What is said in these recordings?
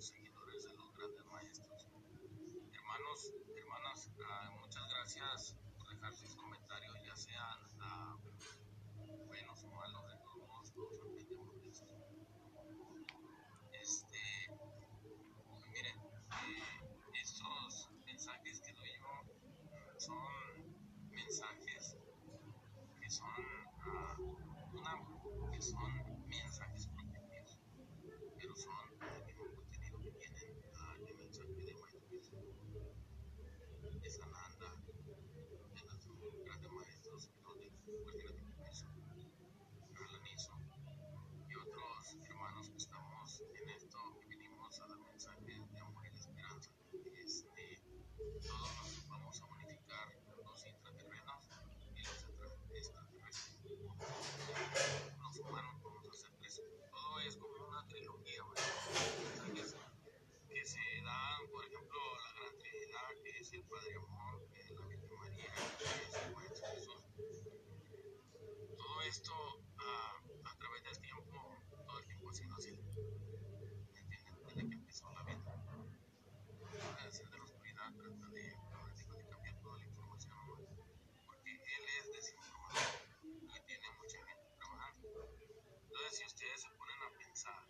seguidores de los grandes maestros. Hermanos, hermanas, ah, muchas gracias por dejar sus comentarios, ya sean ah, buenos o malos, de todos modos, todos aprendemos de esto. Este, pues miren, eh, estos mensajes que doy yo son mensajes que son, ah, una, que son mensajes propios, pero son el mismo contenido que tienen ah, el mensaje de Maestro Jesús, de Sananda, de nuestros grandes maestros, los de Cualquiera de Piso, Alanizo, y otros hermanos que estamos en esto, que venimos a dar mensajes de amor y de esperanza. Este, todos nos vamos a unificar los intraterrenos y los extra- extraterrestres. Los humanos vamos a ser tres. Todo es como una trilogía, ¿verdad? Mensajes que se dan, por ejemplo, la Gran Trinidad, que es el Padre Amor, que es la Virgen María, que es el Maestro Jesús. Todo esto ah, a través del tiempo, todo el tiempo ha sido así. ¿Me entienden? Desde que empezó la vida. El ser de la oscuridad trata de, de cambiar toda la información, porque él es desinformador y tiene mucha gente trabajando. Entonces, si ustedes se ponen a pensar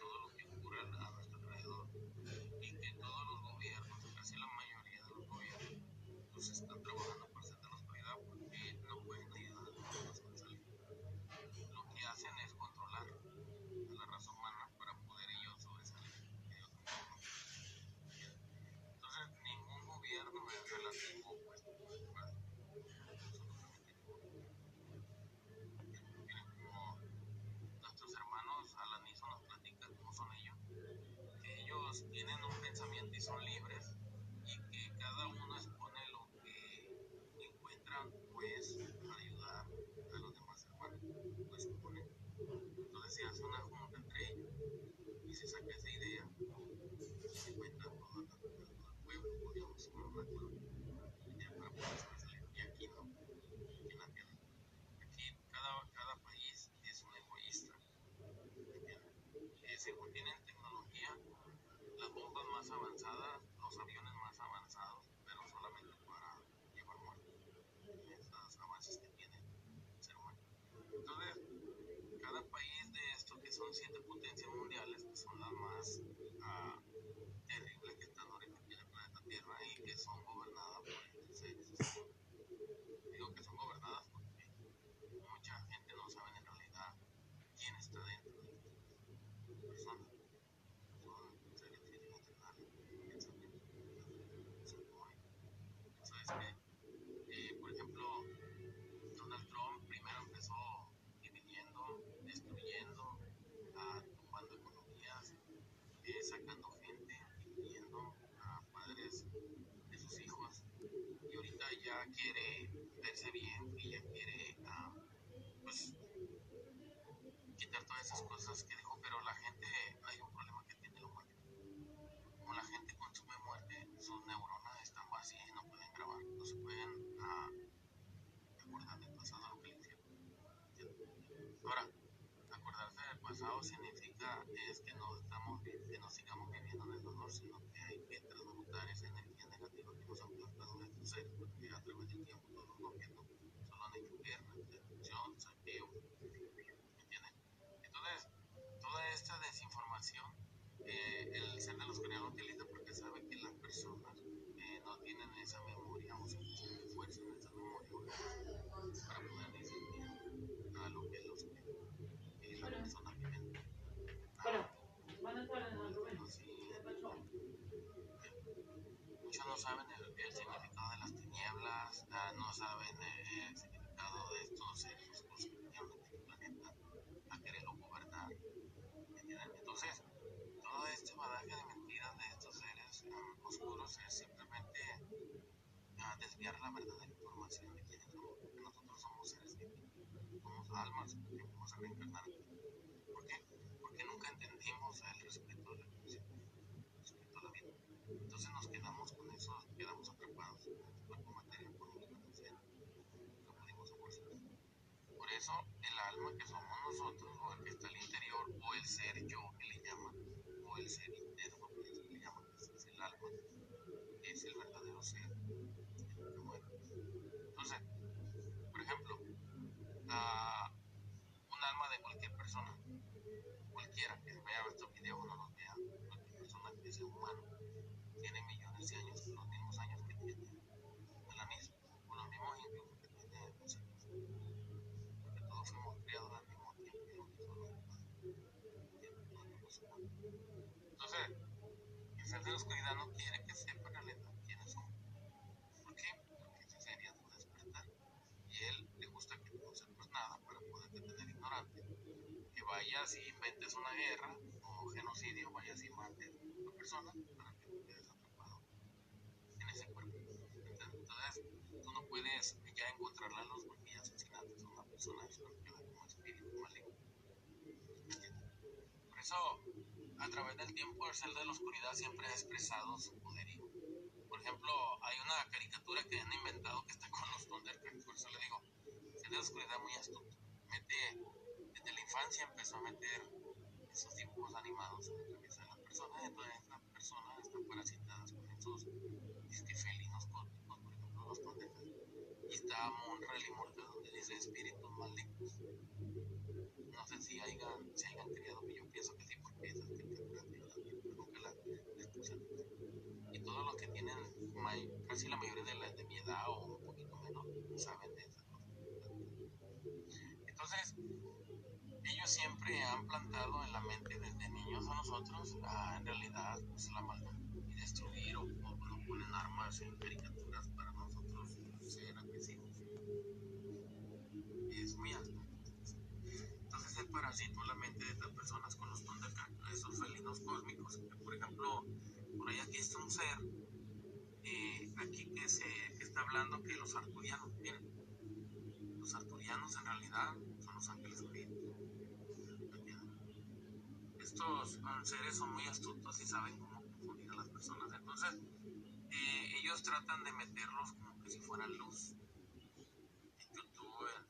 todo lo que ocurre a nuestro alrededor y que todos los gobiernos, casi la mayoría de los gobiernos, pues están trabajando por ser de la oscuridad porque no pueden ayudar a los demás a salir. Lo que hacen es controlar a la raza humana para poder ellos sobresalir. Ellos mismos. Entonces, ningún gobierno es relativo, pues, ¿verdad? absolutamente ninguno. Miren como nuestros hermanos Alanizo nos platican cómo son ellos, que ellos tienen un pensamiento y son libres y que cada uno expone lo que encuentran pues ayudar a los demás hermanos, lo exponen. Entonces se hace una junta entre ellos y se saca esa idea y se cuenta todo el pueblo, podríamos decir, una colonia, ya para poder sobresalir. Y aquí no, aquí en la tierra. Aquí cada, cada país es un egoísta. ¿entienden? Eh, según tienen tecnología, las bombas más avanzadas, los aviones más avanzados, pero solamente para llevar muertos. Esos avances que tiene el ser humano. Entonces, cada país de estos que son siete potencias mundiales, que son las más ah, terribles que están ahorita aquí en el planeta Tierra y que son gobernadas por estos seres. Digo que son gobernadas porque mucha gente no sabe en realidad quién está dentro de estas sacando gente, dividiendo a padres de sus hijos. Y ahorita ya quiere verse bien y ya quiere, pues, quitar todas esas cosas que dijo, pero la gente, hay un problema que tiene la muerte. Como la gente consume muerte, sus neuronas están vacías y no pueden grabar, no se pueden ah, acordar del pasado lo que hicieron. Ahora, acordarse del pasado significa es que no estamos que no sigamos viviendo en el dolor, sino que hay que transmutar esa energía negativa que nos han plantado nuestros seres, porque a través del tiempo todos los gobiernos han hecho guerra, destrucción, saqueo, eh, el ser de los lo utiliza porque sabe que las personas eh, no tienen esa memoria o fuerza en esa memoria para poder a lo que es lo oscuro y las personas viven. Ah, muchos no saben el, el significado de las tinieblas, ah, no saben eh, el significado de estos seres oscuros que vinieron a este planeta a quererlo gobernar. ¿entienden? Entonces, todo este badaje de mentiras de estos seres ah, oscuros es simplemente ah, desviar la verdadera información de quiénes somos, porque nosotros somos seres divinos, somos almas que venimos a reencarnar. ¿Por qué? Porque nunca entendimos el respeto a la el a la vida. Entonces nos quedamos con eso, quedamos atrapados en este cuerpo material por un. No pudimos. Por eso el alma que somos nosotros, o el que está al interior, o el ser yo llaman, o el ser interno, que que le llaman, es, el alma, es el verdadero ser, que muere. Entonces, por ejemplo, un alma de cualquier persona, cualquiera que vea estos videos o no los vea, cualquier persona que sea humano, tiene millones de años, los mismos años que tiene el anís, o los mismos incluso que tiene nosotros, porque todos fuimos criados al mismo tiempo y lo mismo los humanos, los mismos humanos. Entonces, el ser de la oscuridad no quiere que sepan en realidad quiénes son. ¿Por qué? Porque ese sería tu despertar. Y él le gusta que no sepas nada para poderte tener ignorante. Que vayas y inventes una guerra o genocidio, vayas y mates a una persona para que tú quedes atrapado en ese cuerpo. Entonces, tú no puedes ya encontrarla en los porque ya asesinaste a una persona, eso queda como espíritu maligno. Eso, a través del tiempo, el ser de la oscuridad siempre ha expresado su poderío. Por ejemplo, hay una caricatura que han inventado que está con los Thundercats, por eso le digo, ser de la oscuridad muy astuto. Mete, desde la infancia empezó a meter esos dibujos animados en la cabeza de las personas, entonces las personas están parasitadas con esos este, felinos cósmicos, por ejemplo, los Thundercats. Y está Monra el Inmortal, donde dice espíritus malignos. No sé si hayan, se hayan criado, pero yo pienso que sí, porque esas caricaturas yo las vi, pero nunca las les puse atención. Y todos los que tienen may- casi la mayoría de, la, de mi edad o un poquito menos saben de esas cosas. Entonces, ellos siempre han plantado en la mente desde niños a nosotros, ah, en realidad, pues la maldad y destruir o, o nos ponen armas en caricaturas para nosotros ser agresivos. Es muy alto. Entonces él parasitó la mente de estas personas con los Thundercats, esos felinos cósmicos. que, Por ejemplo, por ahí aquí está un ser, aquí que, se, está hablando que los arturianos, miren, los arturianos en realidad son los ángeles caídos. Estos seres son muy astutos y saben cómo confundir a las personas. Entonces, eh, ellos tratan de meterlos como que si fueran luz. En YouTube, en,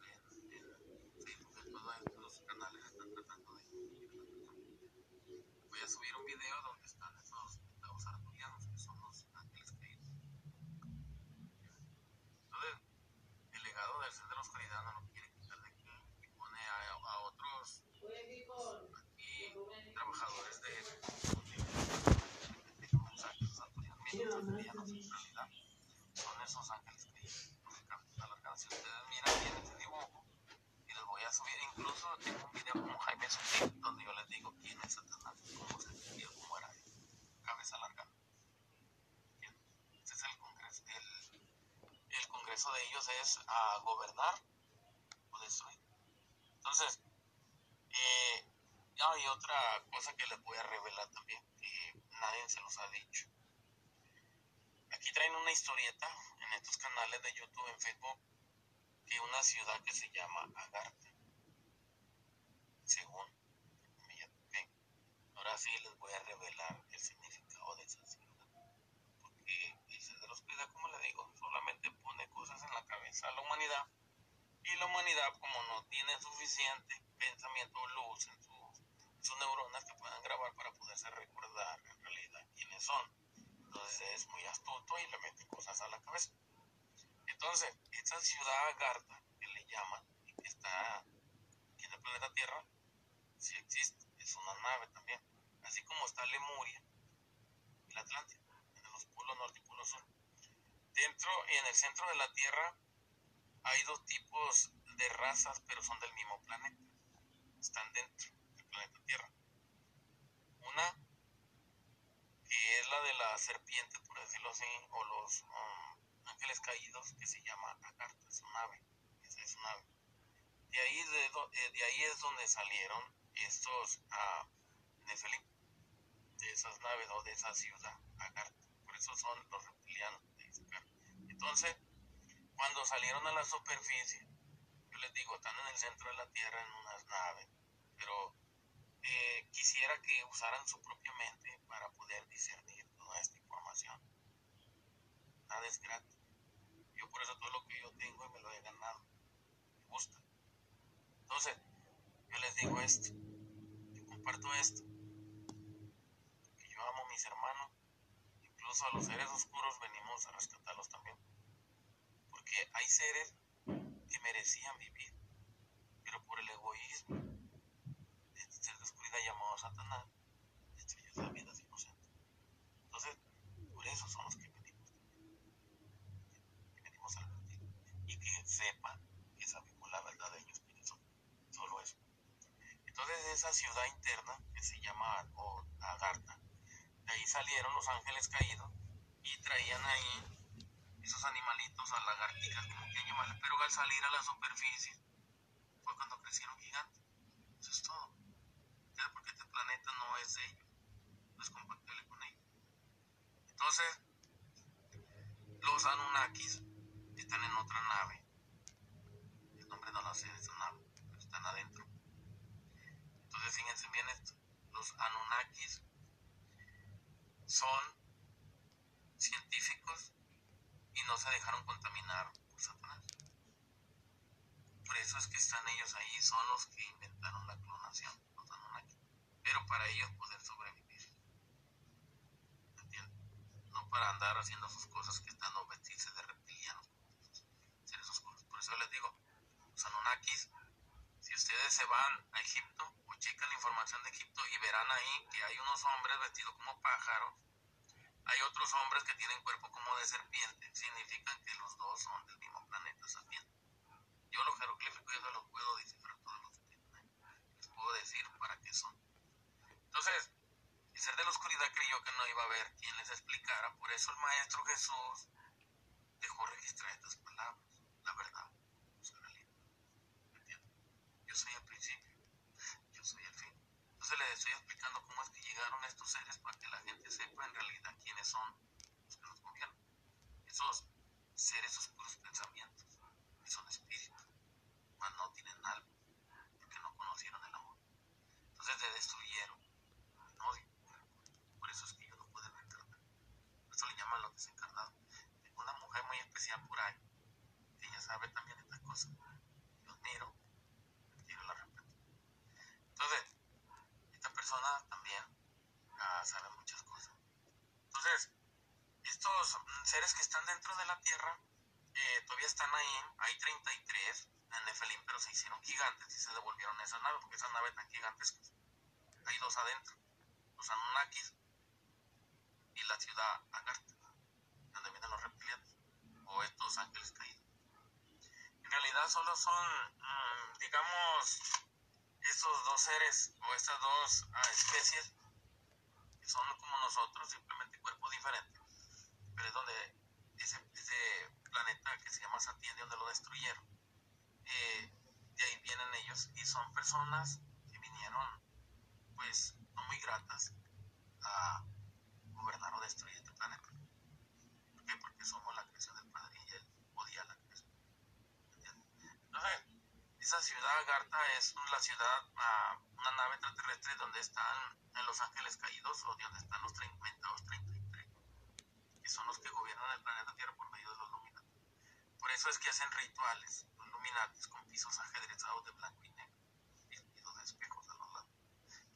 Facebook, en todos estos canales están tratando de. Voy a subir un video donde están esos los arturianos, que son los ángeles caídos. Entonces, de la oscuridad no lo quiere quitar de aquí y pone a, a otros aquí trabajadores de de los arturianos en realidad. Son esos ángeles el congreso de ellos es a gobernar o destruir. Entonces, eh, hay otra cosa que les voy a revelar también, que nadie se los ha dicho. Aquí traen una historieta en estos canales de YouTube, en Facebook, de una ciudad que se llama Agartha, según. Ahora sí les voy a revelar el significado de esa ciudad. Porque el ser de la oscuridad, como le digo, solamente a la humanidad. Y la humanidad, como no tiene suficiente pensamiento o luz en sus, sus neuronas que puedan grabar para poderse recordar en realidad quiénes son. Entonces es muy astuto y le mete cosas a la cabeza. Entonces, esta ciudad Agartha, que le llaman, que está aquí en el planeta Tierra, sí existe, es una nave también. Así como está Lemuria y la Atlántida, en los polos norte y polo sur. Dentro y en el centro de la Tierra hay dos tipos de razas, pero son del mismo planeta. Están dentro del planeta Tierra. Una que es la de la serpiente, por decirlo así, o los um, ángeles caídos, que se llama Agartha, es su nave. De ahí, de, eh, de ahí es donde salieron estos uh, Nefelim, de esas naves o de esa ciudad, Agartha. Por eso son los reptilianos de. Entonces, cuando salieron a la superficie, yo les digo, están en el centro de la Tierra en unas naves, pero eh, quisiera que usaran su propia mente para poder discernir toda esta información. Nada es gratis. Yo por eso todo lo que yo tengo me lo he ganado. Me gusta. Entonces, yo les digo esto. Yo comparto esto. mis hermanos, incluso a los seres oscuros venimos a rescatarlos también. Porque hay seres que merecían vivir, pero por el egoísmo, este ser de oscuridad llamado Satanás, destruyó. Entonces, por eso son los que venimos que venimos a advertir y que sepan que sabemos la verdad de ellos, solo eso. Entonces, esa ciudad interna que se llama Agartha, de ahí salieron los ángeles caídos y traían ahí esos animalitos a lagartijas, como que animales, pero al salir a la superficie fue cuando crecieron gigantes. Eso es todo. Porque este planeta no es de ellos, no es compatible con ellos. Entonces, los Anunnakis están en otra nave. El nombre no lo sé de esa nave, pero están adentro. Entonces, fíjense bien esto. Los Anunnakis son científicos y no se dejaron contaminar por Satanás. Por eso es que están ellos ahí, son los que inventaron la clonación, los Anunnaki. Pero para ellos poder sobrevivir. ¿Entiendes? No para andar haciendo sus cosas que están o vestirse de reptilianos. Por eso les digo, los Anunnakis, si ustedes se van a Egipto o checan la información de Egipto y verán ahí que hay unos hombres vestidos como pájaros hay otros hombres que tienen cuerpo como de serpiente, significan que los dos son del mismo planeta sapiente. Yo los jeroglíficos yo los puedo descifrar todos los que Les puedo decir para qué son. Entonces, el ser de la oscuridad creyó que no iba a haber quien les explicara, por eso el Maestro Jesús dejó registrar estas palabras, la verdad, Yo soy el principio, yo soy el fin. Entonces les estoy explicando cómo es que llegaron estos seres para que la gente sepa en realidad quiénes son los que nos gobiernan. Esos seres oscuros pensamientos, que son espíritus, mas no tienen alma, porque no conocieron el amor. Entonces te destruyeron en odio. Por eso es que yo no puedo reencarnar. Por eso le llaman los desencarnados. Tengo una mujer muy especial por ahí, que ella sabe también estas cosas. Yo admiro, quiero la respeto. Entonces, esta persona también uh, sabe muchas cosas. Entonces, estos seres que están dentro de la Tierra eh, todavía están ahí. Hay 33 en Nefelim, pero se hicieron gigantes y se devolvieron a esa nave, porque esa nave tan gigantescas. Hay dos adentro, los Anunnakis y la ciudad Agartha, donde vienen los reptilianos, o estos ángeles caídos. En realidad solo son, mmm, digamos, estos dos seres o estas dos ah, especies que son como nosotros, simplemente cuerpos diferentes, es donde ese, ese planeta que se llama Satien, de donde lo destruyeron, eh, de ahí vienen ellos y son personas que vinieron, pues, no muy gratas a gobernar o destruir este planeta. ¿Por qué? Porque somos la creación del Padre y él odia la creación. Entonces, esa ciudad Agartha es la ciudad, uh, una nave extraterrestre donde están en los ángeles caídos o donde están los 32, 33, que son los que gobiernan el planeta Tierra por medio de los luminatis. Por eso es que hacen rituales, los con pisos ajedrezados de blanco y negro, y dos espejos a los lados.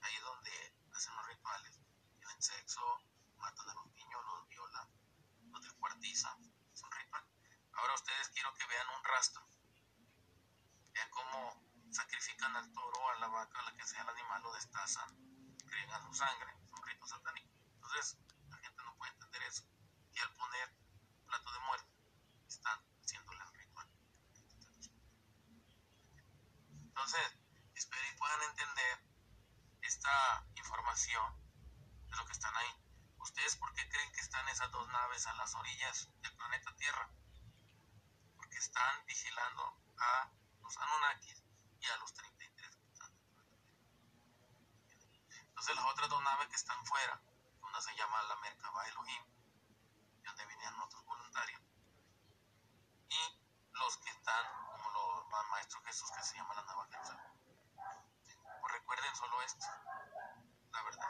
Ahí es donde hacen los rituales, tienen sexo, matan a los niños, los violan, los descuartizan, es un ritual. Ahora ustedes quiero que vean un rastro Vean cómo sacrifican al toro, a la vaca, a la que sea el animal, lo destazan, creen su sangre, es un rito satánico. Entonces, la gente no puede entender eso. Y al poner plato de muerte, están haciéndole el ritual. Entonces, espero y puedan entender esta información de lo que están ahí. ¿Ustedes por qué creen que están esas dos naves a las orillas del planeta Tierra? Porque están vigilando a los Anunnakis y a los 33 que están la Entonces las otras dos naves que están fuera, una se llama la Merkaba Elohim, Maestro Jesús que se llama la naval. Pues recuerden solo esto, la verdad.